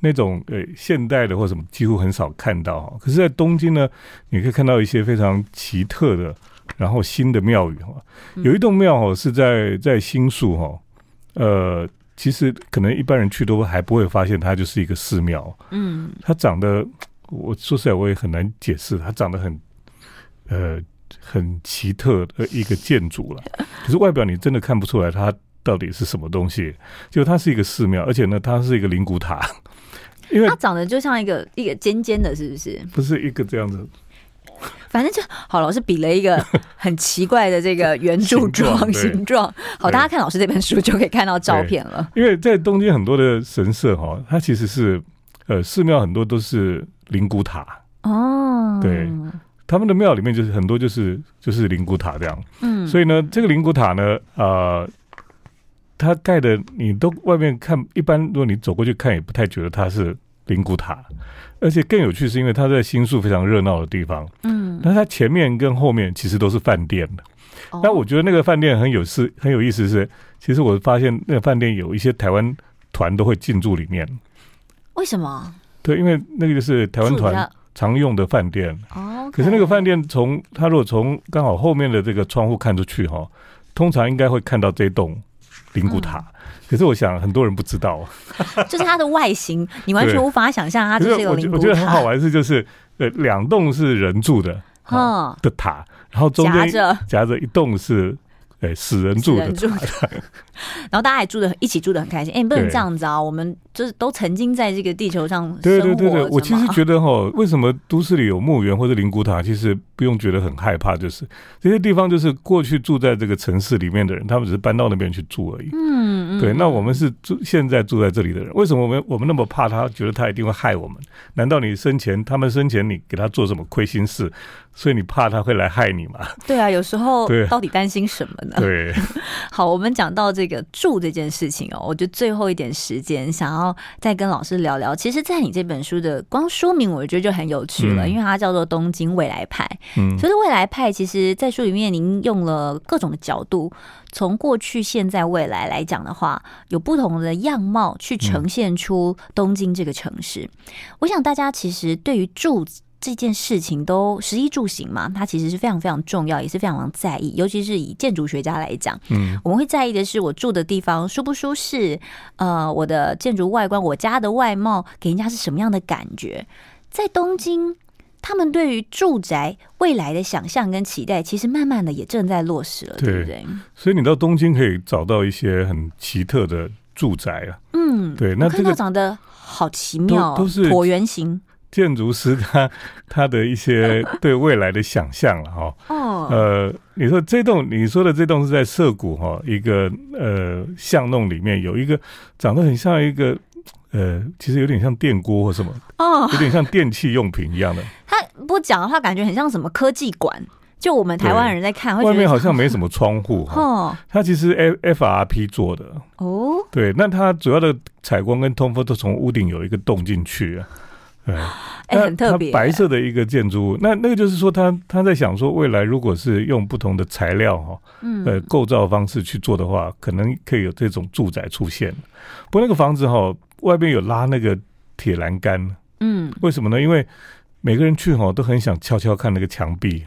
那种呃现代的或什么几乎很少看到哈，可是，在东京呢，你可以看到一些非常奇特的，然后新的庙宇哈，有一栋庙哈是在在新宿哈，呃。其实可能一般人去都还不会发现它就是一个寺庙。嗯，它长得，我说实在我也很难解释，它长得很，呃，很奇特的一个建筑了。<laughs> 可是外表你真的看不出来它到底是什么东西。就它是一个寺庙，而且呢，它是一个灵骨塔，因为它长得就像一个一个尖尖的，是不是？不是一个这样子。<laughs> 反正就好，老师比了一个很奇怪的这个圆柱状形状。好，大家看老师这本书就可以看到照片了。因为在东京很多的神社哈，它其实是呃寺庙很多都是灵骨塔哦。对，他们的庙里面就是很多就是就是灵骨塔这样。嗯，所以呢，这个灵骨塔呢，呃，它盖的你都外面看，一般如果你走过去看，也不太觉得它是灵骨塔。而且更有趣是因为它在新宿非常热闹的地方，嗯，那它前面跟后面其实都是饭店的。那、哦、我觉得那个饭店很有事，很有意思是，其实我发现那个饭店有一些台湾团都会进驻里面。为什么？对，因为那个就是台湾团常用的饭店。哦。可是那个饭店从它如果从刚好后面的这个窗户看出去哈，通常应该会看到这栋灵骨塔。嗯。可是我想很多人不知道，<laughs> 就是它的外形，你完全无法想象它就是一个灵骨塔。我觉得很好玩的是，就是呃，两栋是人住的，的塔，然后中间夹着。夹着一栋是哎，死人住的，<laughs> 住的 <laughs> 然后大家还住的一起住的很开心。哎，你不能这样子啊！我们就是都曾经在这个地球上生活。对对对对，我其实觉得哈，为什么都市里有墓园或者灵骨塔，其实不用觉得很害怕，就是这些地方就是过去住在这个城市里面的人，他们只是搬到那边去住而已。嗯嗯。对，那我们是住现在住在这里的人，为什么我们我们那么怕他？觉得他一定会害我们？难道你生前他们生前你给他做什么亏心事？所以你怕他会来害你吗？对啊，有时候到底担心什么呢？对，<laughs> 好，我们讲到这个住这件事情哦，我觉得最后一点时间想要再跟老师聊聊。其实，在你这本书的光书名，我觉得就很有趣了，嗯、因为它叫做《东京未来派》。嗯，所以未来派，其实，在书里面您用了各种的角度，从过去、现在、未来来讲的话，有不同的样貌去呈现出东京这个城市。嗯、我想大家其实对于住这件事情都食衣住行嘛，它其实是非常非常重要，也是非常常在意。尤其是以建筑学家来讲，嗯，我们会在意的是我住的地方舒不舒适，呃，我的建筑外观，我家的外貌给人家是什么样的感觉。在东京，他们对于住宅未来的想象跟期待，其实慢慢的也正在落实了，对，对不对？所以你到东京可以找到一些很奇特的住宅啊，嗯，对，那这个长得好奇妙，都是椭圆形。建筑师他他的一些 <laughs> 对未来的想象了哈，哦呃，你说这栋你说的这栋是在涩谷哈一个呃巷弄里面有一个长得很像一个呃，其实有点像电锅或什么哦，有点像电器用品一样的。他不讲的话，感觉很像什么科技馆。就我们台湾人在看，外面好像没什么窗户哈。它其实 F F R P 做的哦，对，那它主要的采光跟通风都从屋顶有一个洞进去啊。对，哎，很特别。白色的一个建筑物，那那个就是说，他他在想说，未来如果是用不同的材料哈，嗯，呃，构造方式去做的话，可能可以有这种住宅出现。不过那个房子哈，外边有拉那个铁栏杆，嗯，为什么呢？因为每个人去哈都很想悄悄看那个墙壁。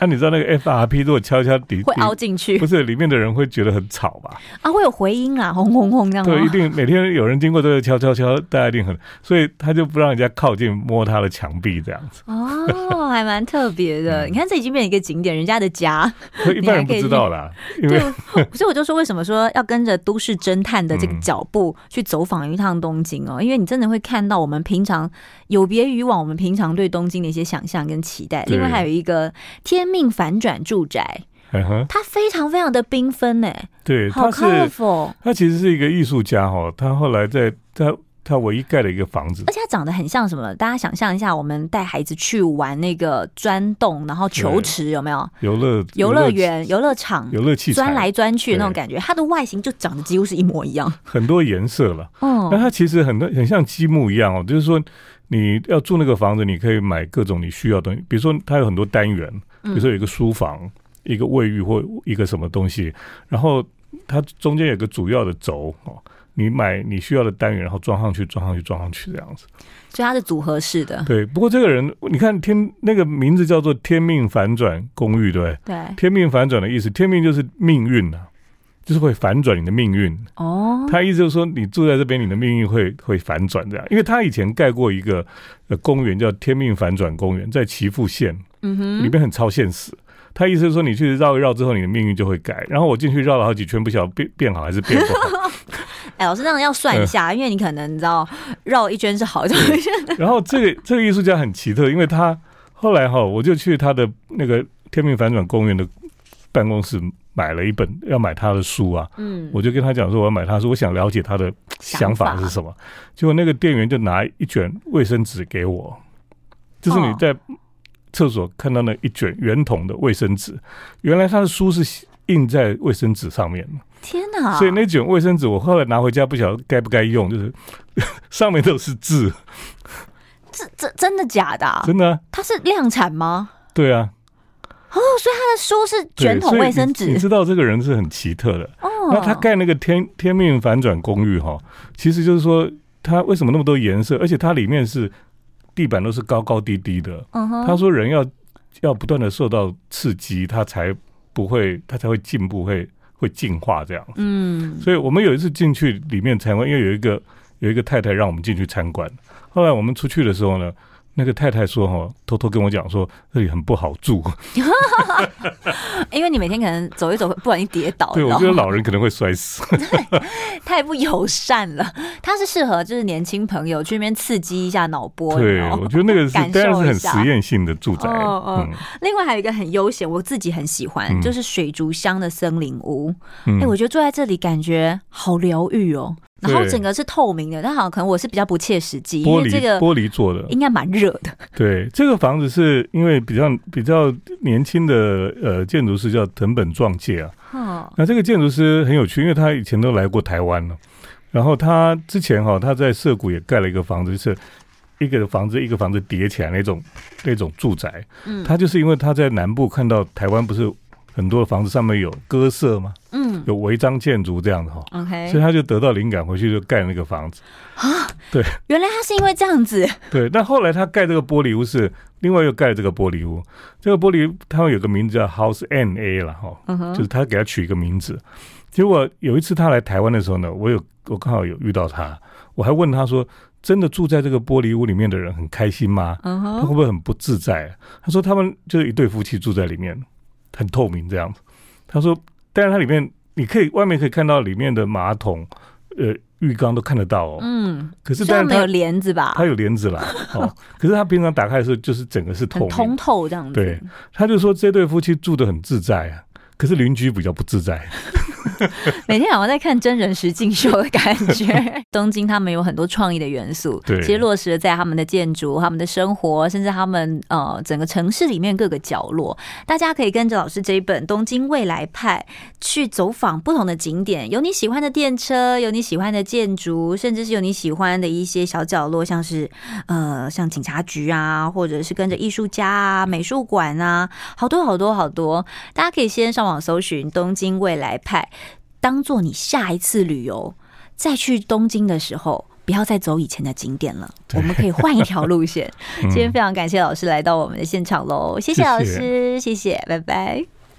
那、啊、你知道那个 FRP 如果敲敲底会凹进去，不是里面的人会觉得很吵吧？啊，会有回音啊，轰轰轰这样。对，一定每天有人经过都会敲敲敲，大家一定很，所以他就不让人家靠近摸他的墙壁这样子。哦，还蛮特别的。嗯、你看，这已经变成一个景点，人家的家，<laughs> 一般人不知道啦。因为对，所以我就说，为什么说要跟着都市侦探的这个脚步去走访一趟东京哦？嗯、因为你真的会看到我们平常有别于往我们平常对东京的一些想象跟期待。另外还有一个天命反转住宅，它非常非常的缤纷呢。对，好 colorful。他其实是一个艺术家哈，他后来在他他唯一盖了一个房子，而且它长得很像什么？大家想象一下，我们带孩子去玩那个钻洞，然后球池有没有？游乐游乐园、游乐场、游乐器，钻来钻去那种感觉。它的外形就长得几乎是一模一样，很多颜色了。嗯，那它其实很多很像积木一样哦，就是说你要住那个房子，你可以买各种你需要的东西，比如说它有很多单元。比如说有一个书房，一个卫浴或一个什么东西，然后它中间有个主要的轴哦，你买你需要的单元，然后装上去，装上去，装上去这样子。所以它是组合式的。对，不过这个人你看天那个名字叫做“天命反转公寓”，对对？天命反转的意思，天命就是命运啊，就是会反转你的命运。哦。他意思就是说，你住在这边，你的命运会会反转这样。因为他以前盖过一个呃公园，叫天命反转公园，在岐阜县。嗯哼，里面很超现实。他意思是说，你去绕一绕之后，你的命运就会改。然后我进去绕了好几圈，不晓得变变好还是变不好。<laughs> 哎，老师，这样要算一下，嗯、因为你可能你知道绕一圈是好，绕一圈。然后这个这个艺术家很奇特，因为他后来哈，我就去他的那个天命反转公园的办公室买了一本要买他的书啊。嗯，我就跟他讲说我要买他的书，我想了解他的想法是什么。结果那个店员就拿一卷卫生纸给我，就是你在。厕所看到那一卷圆筒的卫生纸，原来他的书是印在卫生纸上面。天哪！所以那卷卫生纸我后来拿回家，不晓得该不该用，就是 <laughs> 上面都是字。这这真的假的？真的？它是量产吗？对啊。哦，所以他的书是卷筒卫生纸。你知道这个人是很奇特的。哦。那他盖那个天天命反转公寓哈，其实就是说他为什么那么多颜色，而且它里面是。地板都是高高低低的。Uh. 他说人要要不断的受到刺激，他才不会，他才会进步，会会进化这样。嗯，所以我们有一次进去里面参观，因为有一个有一个太太让我们进去参观。后来我们出去的时候呢，那个太太说哈，偷偷跟我讲说这里很不好住，因为你每天可能走一走，不小心跌倒。对，我觉得老人可能会摔死。<laughs> 太不友善了。它是适合就是年轻朋友去那边刺激一下脑波。对，我觉得那个是当然是很实验性的住宅。嗯嗯。另外还有一个很悠闲，我自己很喜欢，就是水族箱的森林屋。哎，我觉得坐在这里感觉好疗愈哦。然后整个是透明的，但好像可能我是比较不切实际，因为这个玻璃做的，应该蛮热的。<laughs> 对，这个房子是因为比较比较年轻的呃建筑师叫藤本壮介啊。哦。那这个建筑师很有趣，因为他以前都来过台湾了。然后他之前哈他在涩谷也盖了一个房子，就是一个房子一个房子叠起来那种那种住宅。嗯。他就是因为他在南部看到台湾不是。很多的房子上面有鸽舍吗？嗯，有违章建筑这样的哈。OK，所以他就得到灵感，回去就盖那个房子啊。对，原来他是因为这样子。对，但后来他盖这个玻璃屋是另外又盖这个玻璃屋。这个玻璃他们有个名字叫 House N A 了哈，就是他给他取一个名字。结果有一次他来台湾的时候呢，我有我刚好有遇到他，我还问他说：“真的住在这个玻璃屋里面的人很开心吗？他会不会很不自在？”他说：“他们就是一对夫妻住在里面。”很透明这样子，他说，但是它里面你可以外面可以看到里面的马桶、呃浴缸都看得到哦。嗯，可是但是它没有帘子吧？它有帘子啦。哦，<laughs> 可是他平常打开的时候就是整个是透明通透这样子。对，他就说这对夫妻住得很自在啊，可是邻居比较不自在。<laughs> 每天好像在看真人实境秀的感觉。<laughs> 东京他们有很多创意的元素，对，其实落实了在他们的建筑、他们的生活，甚至他们呃整个城市里面各个角落。大家可以跟着老师这一本《东京未来派》去走访不同的景点，有你喜欢的电车，有你喜欢的建筑，甚至是有你喜欢的一些小角落，像是呃像警察局啊，或者是跟着艺术家啊、美术馆啊，好多好多好多。大家可以先上网搜寻《东京未来派》。当做你下一次旅游再去东京的时候，不要再走以前的景点了，我们可以换一条路线。<laughs> 今天非常感谢老师来到我们的现场喽，谢谢。老师，谢谢，拜拜。